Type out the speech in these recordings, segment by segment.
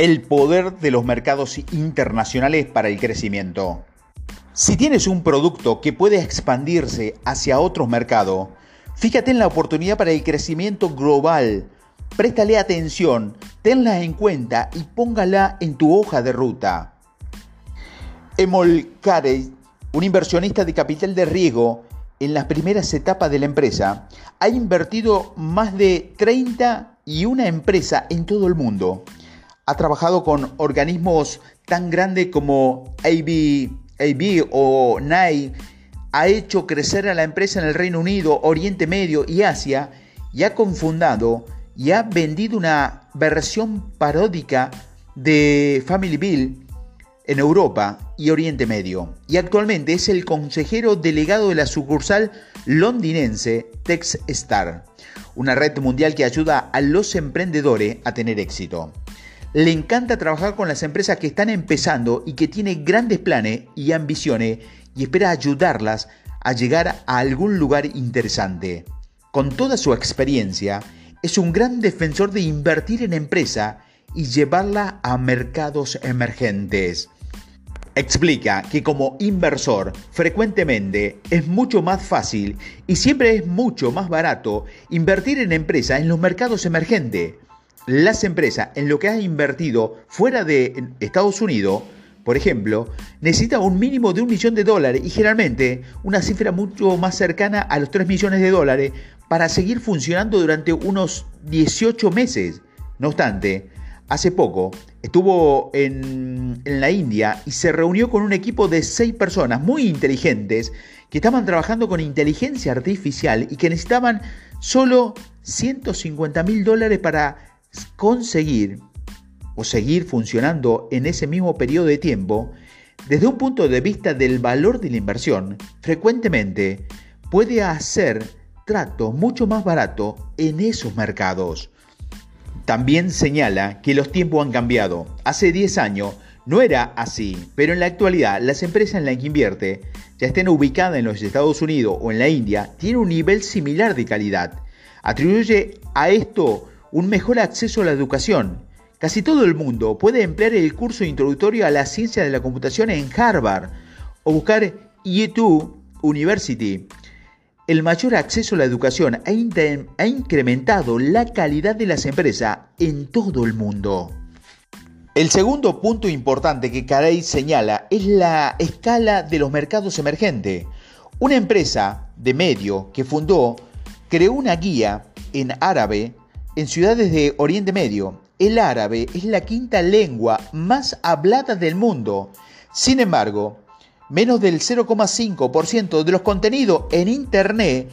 El poder de los mercados internacionales para el crecimiento. Si tienes un producto que puede expandirse hacia otros mercados, fíjate en la oportunidad para el crecimiento global. Préstale atención, tenla en cuenta y póngala en tu hoja de ruta. Emol Carey, un inversionista de capital de riesgo en las primeras etapas de la empresa, ha invertido más de 30 y una en todo el mundo. Ha trabajado con organismos tan grandes como AB, o NAI, ha hecho crecer a la empresa en el Reino Unido, Oriente Medio y Asia y ha confundado y ha vendido una versión paródica de Family Bill en Europa y Oriente Medio. Y actualmente es el consejero delegado de la sucursal londinense TexStar, una red mundial que ayuda a los emprendedores a tener éxito. Le encanta trabajar con las empresas que están empezando y que tienen grandes planes y ambiciones y espera ayudarlas a llegar a algún lugar interesante. Con toda su experiencia, es un gran defensor de invertir en empresa y llevarla a mercados emergentes. Explica que como inversor frecuentemente es mucho más fácil y siempre es mucho más barato invertir en empresas en los mercados emergentes las empresas en lo que has invertido fuera de Estados Unidos, por ejemplo, necesitan un mínimo de un millón de dólares y generalmente una cifra mucho más cercana a los 3 millones de dólares para seguir funcionando durante unos 18 meses. No obstante, hace poco estuvo en, en, la India y se reunió con un equipo de 6 personas muy inteligentes que estaban trabajando con inteligencia artificial y que necesitaban solo 150 mil dólares para conseguir o seguir funcionando en ese mismo periodo de tiempo, desde un punto de vista del valor de la inversión, frecuentemente puede hacer trato mucho más barato en esos mercados. También señala que los tiempos han cambiado. Hace 10 años no era así, pero en la actualidad las empresas en las que invierte, ya estén ubicadas en los Estados Unidos o en la India, tienen un nivel similar de calidad. Atribuye a esto un mejor acceso a la educación. Casi todo el mundo puede emplear el curso introductorio a la ciencia de la computación en Harvard o buscar YouTube University. El mayor acceso a la educación ha, incrementado la calidad de las empresas en todo el mundo. El segundo punto importante que Carey señala es la escala de los mercados emergentes. Una empresa de medio que fundó creó una guía en árabe en ciudades de Oriente Medio, el árabe es la quinta lengua más hablada del mundo. Sin embargo, menos del 0,5% de los contenidos en Internet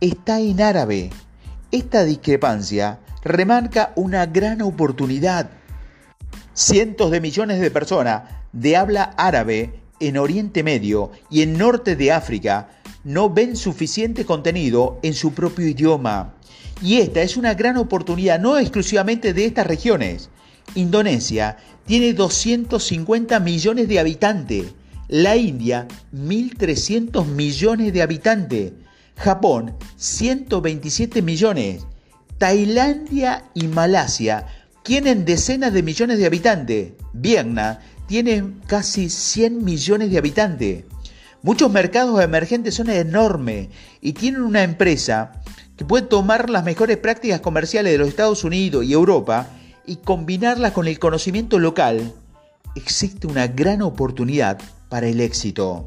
está en árabe. Esta discrepancia remarca una gran oportunidad. Cientos de millones de personas de habla árabe en Oriente Medio y en Norte de África no ven suficiente contenido en su propio idioma. Y esta es una gran oportunidad no exclusivamente de estas regiones. Indonesia tiene 250 millones de habitantes. La India, 1.300 millones de habitantes. Japón, 127 millones. Tailandia y Malasia tienen decenas de millones de habitantes. Vietnam tiene casi 100 millones de habitantes. Muchos mercados emergentes son enormes y tienen una empresa que puede tomar las mejores prácticas comerciales de los Estados Unidos y Europa y combinarlas con el conocimiento local, existe una gran oportunidad para el éxito.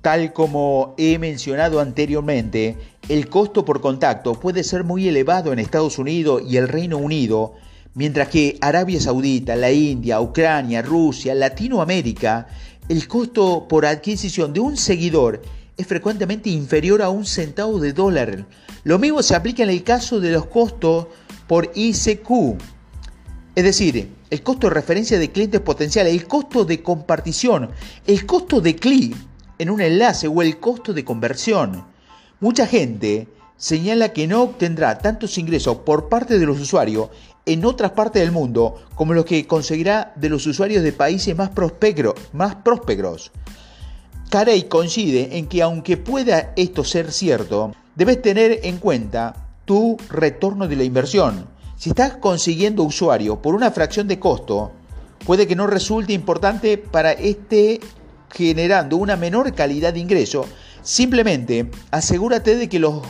Tal como he mencionado anteriormente, el costo por contacto puede ser muy elevado en Estados Unidos y el Reino Unido, mientras que Arabia Saudita, la India, Ucrania, Rusia, Latinoamérica, el costo por adquisición de un seguidor es frecuentemente inferior a un centavo de dólar. Lo mismo se aplica en el caso de los costos por ICQ, es decir, el costo de referencia de clientes potenciales, el costo de compartición, el costo de clic en un enlace o el costo de conversión. Mucha gente señala que no obtendrá tantos ingresos por parte de los usuarios en otras partes del mundo como los que conseguirá de los usuarios de países más, prósperos. Más prósperos. Carey coincide en que aunque pueda esto ser cierto, debes tener en cuenta tu retorno de la inversión. Si estás consiguiendo usuario por una fracción de costo, puede que no resulte importante para este generando una menor calidad de ingreso. Simplemente asegúrate de que los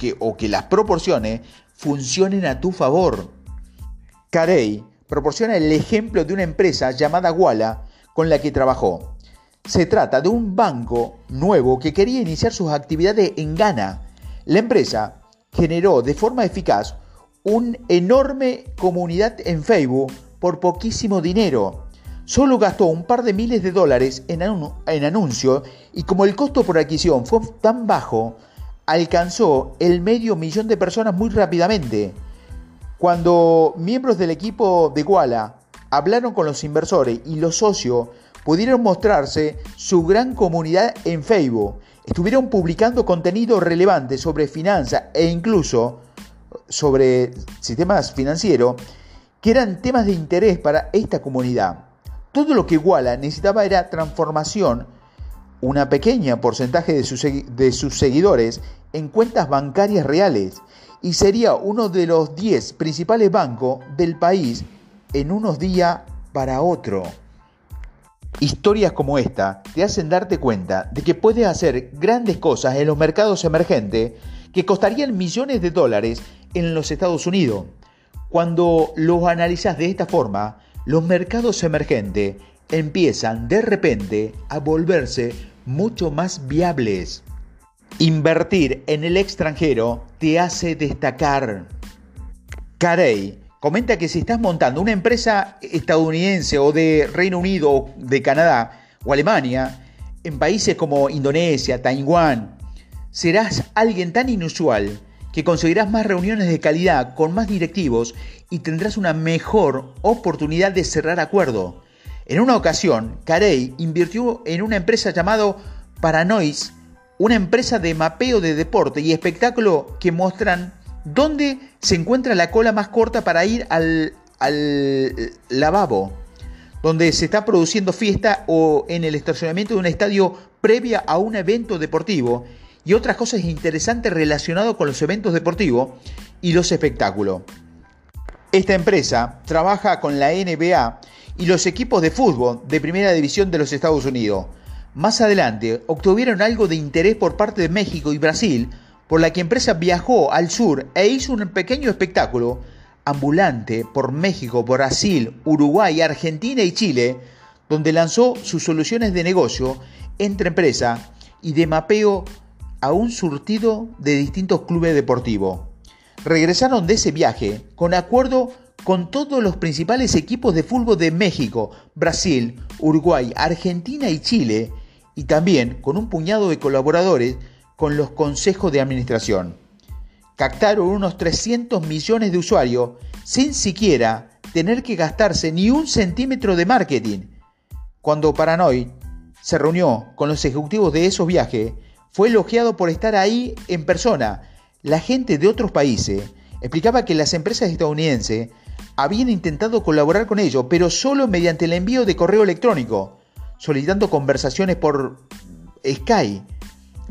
que, o que las proporciones funcionen a tu favor. Carey proporciona el ejemplo de una empresa llamada Walla con la que trabajó. Se trata de un banco nuevo que quería iniciar sus actividades en Ghana. La empresa generó de forma eficaz una enorme comunidad en Facebook por poquísimo dinero. Solo gastó un par de miles de dólares en, en anuncio y como el costo por adquisición fue tan bajo, alcanzó el medio millón de personas muy rápidamente. Cuando miembros del equipo de Walla hablaron con los inversores y los socios pudieron mostrarse su gran comunidad en Facebook. Estuvieron publicando contenido relevante sobre finanzas e incluso sobre sistemas financieros que eran temas de interés para esta comunidad. Todo lo que Walla necesitaba era transformación, una pequeña porcentaje de sus seguidores en cuentas bancarias reales y sería uno de los 10 principales bancos del país en unos días para otro. Historias como esta te hacen darte cuenta de que puedes hacer grandes cosas en los mercados emergentes que costarían millones de dólares en los Estados Unidos. Cuando los analizas de esta forma, los mercados emergentes empiezan de repente a volverse mucho más viables. Invertir en el extranjero te hace destacar. Carey comenta que si estás montando una empresa estadounidense o de Reino Unido, de Canadá o Alemania, en países como Indonesia, Taiwán, serás alguien tan inusual que conseguirás más reuniones de calidad con más directivos y tendrás una mejor oportunidad de cerrar acuerdo. En una ocasión, Carey invirtió en una empresa llamada Paranoise, una empresa de mapeo de deporte y espectáculo que muestran dónde se encuentra la cola más corta para ir al, lavabo, donde se está produciendo fiesta o en el estacionamiento de un estadio previa a un evento deportivo y otras cosas interesantes relacionadas con los eventos deportivos y los espectáculos. Esta empresa trabaja con la NBA y los equipos de fútbol de Primera División de los Estados Unidos. Más adelante obtuvieron algo de interés por parte de México y Brasil por la que empresa viajó al sur e hizo un pequeño espectáculo ambulante por México, Brasil, Uruguay, Argentina y Chile, donde lanzó sus soluciones de negocio entre empresas y de mapeo a un surtido de distintos clubes deportivos. Regresaron de ese viaje con acuerdo con todos los principales equipos de fútbol de México, Brasil, Uruguay, Argentina y Chile, y también con un puñado de colaboradores con los consejos de administración. Captaron unos 300 millones de usuarios sin siquiera tener que gastarse ni un centímetro de marketing. Cuando Paranoid se reunió con los ejecutivos de esos viajes, fue elogiado por estar ahí en persona. La gente de otros países explicaba que las empresas estadounidenses habían intentado colaborar con ellos, pero solo mediante el envío de correo electrónico, solicitando conversaciones por Skype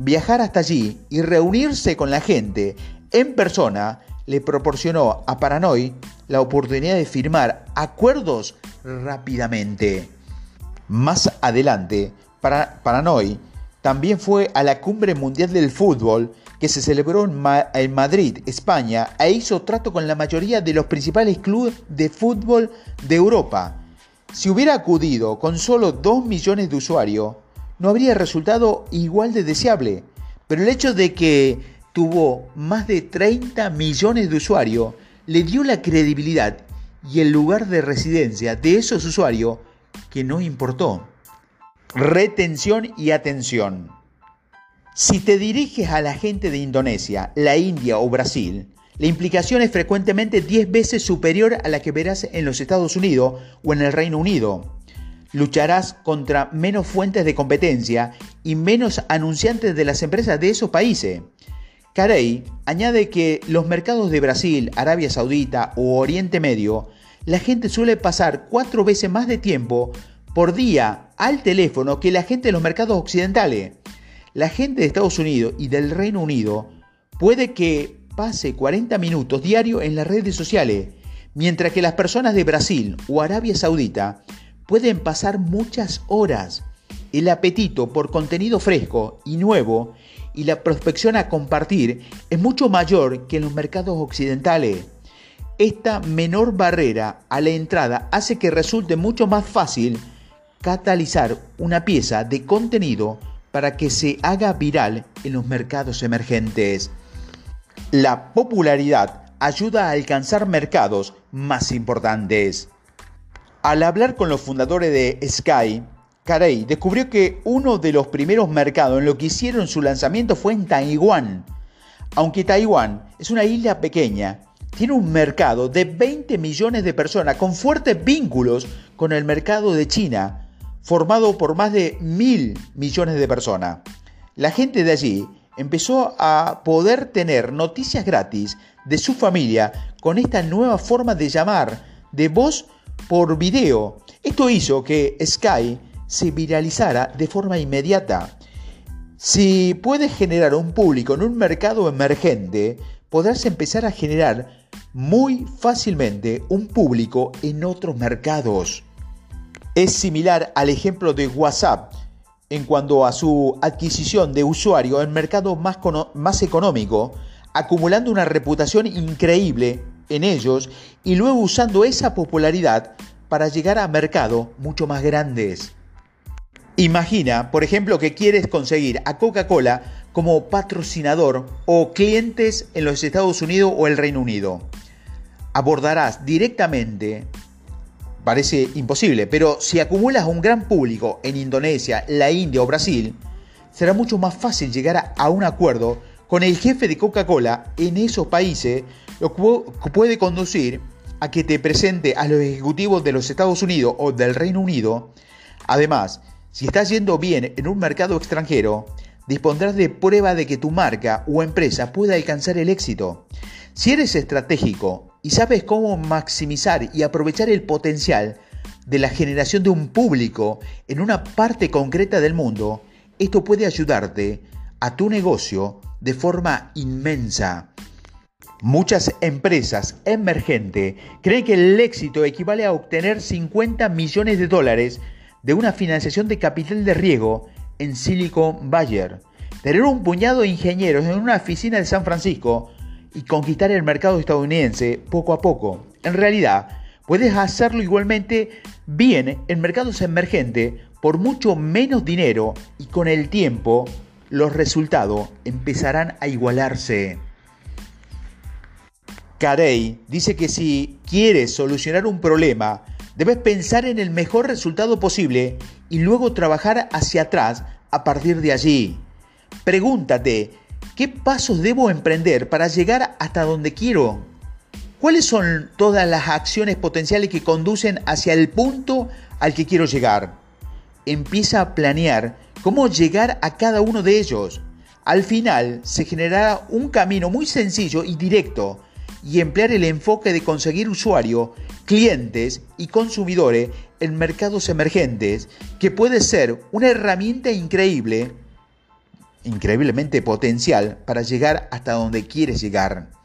Viajar hasta allí y reunirse con la gente en persona le proporcionó a Paranoid la oportunidad de firmar acuerdos rápidamente. Más adelante, Paranoid también fue a la Cumbre Mundial del Fútbol que se celebró en, en, Madrid, España, e hizo trato con la mayoría de los principales clubes de fútbol de Europa. Si hubiera acudido con solo 2 millones de usuarios, no habría resultado igual de deseable. Pero el hecho de que tuvo más de 30 millones de usuarios le dio la credibilidad y el lugar de residencia de esos usuarios que no importó. Retención y atención. Si te diriges a la gente de Indonesia, la India o Brasil, la implicación es frecuentemente 10 veces superior a la que verás en los Estados Unidos o en el Reino Unido lucharás contra menos fuentes de competencia y menos anunciantes de las empresas de esos países. Carey añade que los mercados de Brasil, Arabia Saudita o Oriente Medio, la gente suele pasar cuatro veces más de tiempo por día al teléfono que la gente de los mercados occidentales. La gente de Estados Unidos y del Reino Unido puede que pase 40 minutos diario en las redes sociales, mientras que las personas de Brasil o Arabia Saudita pueden pasar muchas horas. El apetito por contenido fresco y nuevo y la prospección a compartir es mucho mayor que en los mercados occidentales. Esta menor barrera a la entrada hace que resulte mucho más fácil catalizar una pieza de contenido para que se haga viral en los mercados emergentes. La popularidad ayuda a alcanzar mercados más importantes. Al hablar con los fundadores de Sky, Carey descubrió que uno de los primeros mercados en lo que hicieron su lanzamiento fue en Taiwán. Aunque Taiwán es una isla pequeña, tiene un mercado de 20 millones de personas con fuertes vínculos con el mercado de China, formado por más de mil millones de personas. La gente de allí empezó a poder tener noticias gratis de su familia con esta nueva forma de llamar de voz por video. Esto hizo que Sky se viralizara de forma inmediata. Si puedes generar un público en un mercado emergente, podrás empezar a generar muy fácilmente un público en otros mercados. Es similar al ejemplo de WhatsApp en cuanto a su adquisición de usuario en mercado más, más económico, acumulando una reputación increíble en ellos y luego usando esa popularidad para llegar a mercados mucho más grandes. Imagina, por ejemplo, que quieres conseguir a Coca-Cola como patrocinador o clientes en los Estados Unidos o el Reino Unido. Abordarás directamente, parece imposible, pero si acumulas un gran público en Indonesia, la India o Brasil, será mucho más fácil llegar a un acuerdo con el jefe de Coca-Cola en esos países, lo que puede conducir a que te presente a los ejecutivos de los Estados Unidos o del Reino Unido. Además, si estás yendo bien en un mercado extranjero, dispondrás de prueba de que tu marca o empresa puede alcanzar el éxito. Si eres estratégico y sabes cómo maximizar y aprovechar el potencial de la generación de un público en una parte concreta del mundo, esto puede ayudarte a tu negocio de forma inmensa. Muchas empresas emergentes creen que el éxito equivale a obtener 50 millones de dólares de una financiación de capital de riego en Silicon Valley, tener un puñado de ingenieros en una oficina de San Francisco y conquistar el mercado estadounidense poco a poco. En realidad, puedes hacerlo igualmente bien en mercados emergentes por mucho menos dinero y con el tiempo los resultados empezarán a igualarse. Carey dice que si quieres solucionar un problema, Debes pensar en el mejor resultado posible y luego trabajar hacia atrás a partir de allí. Pregúntate, ¿qué pasos debo emprender para llegar hasta donde quiero? ¿Cuáles son todas las acciones potenciales que conducen hacia el punto al que quiero llegar? Empieza a planear cómo llegar a cada uno de ellos. Al final se generará un camino muy sencillo y directo y emplear el enfoque de conseguir usuario clientes y consumidores en mercados emergentes, que puede ser una herramienta increíble, increíblemente potencial para llegar hasta donde quieres llegar.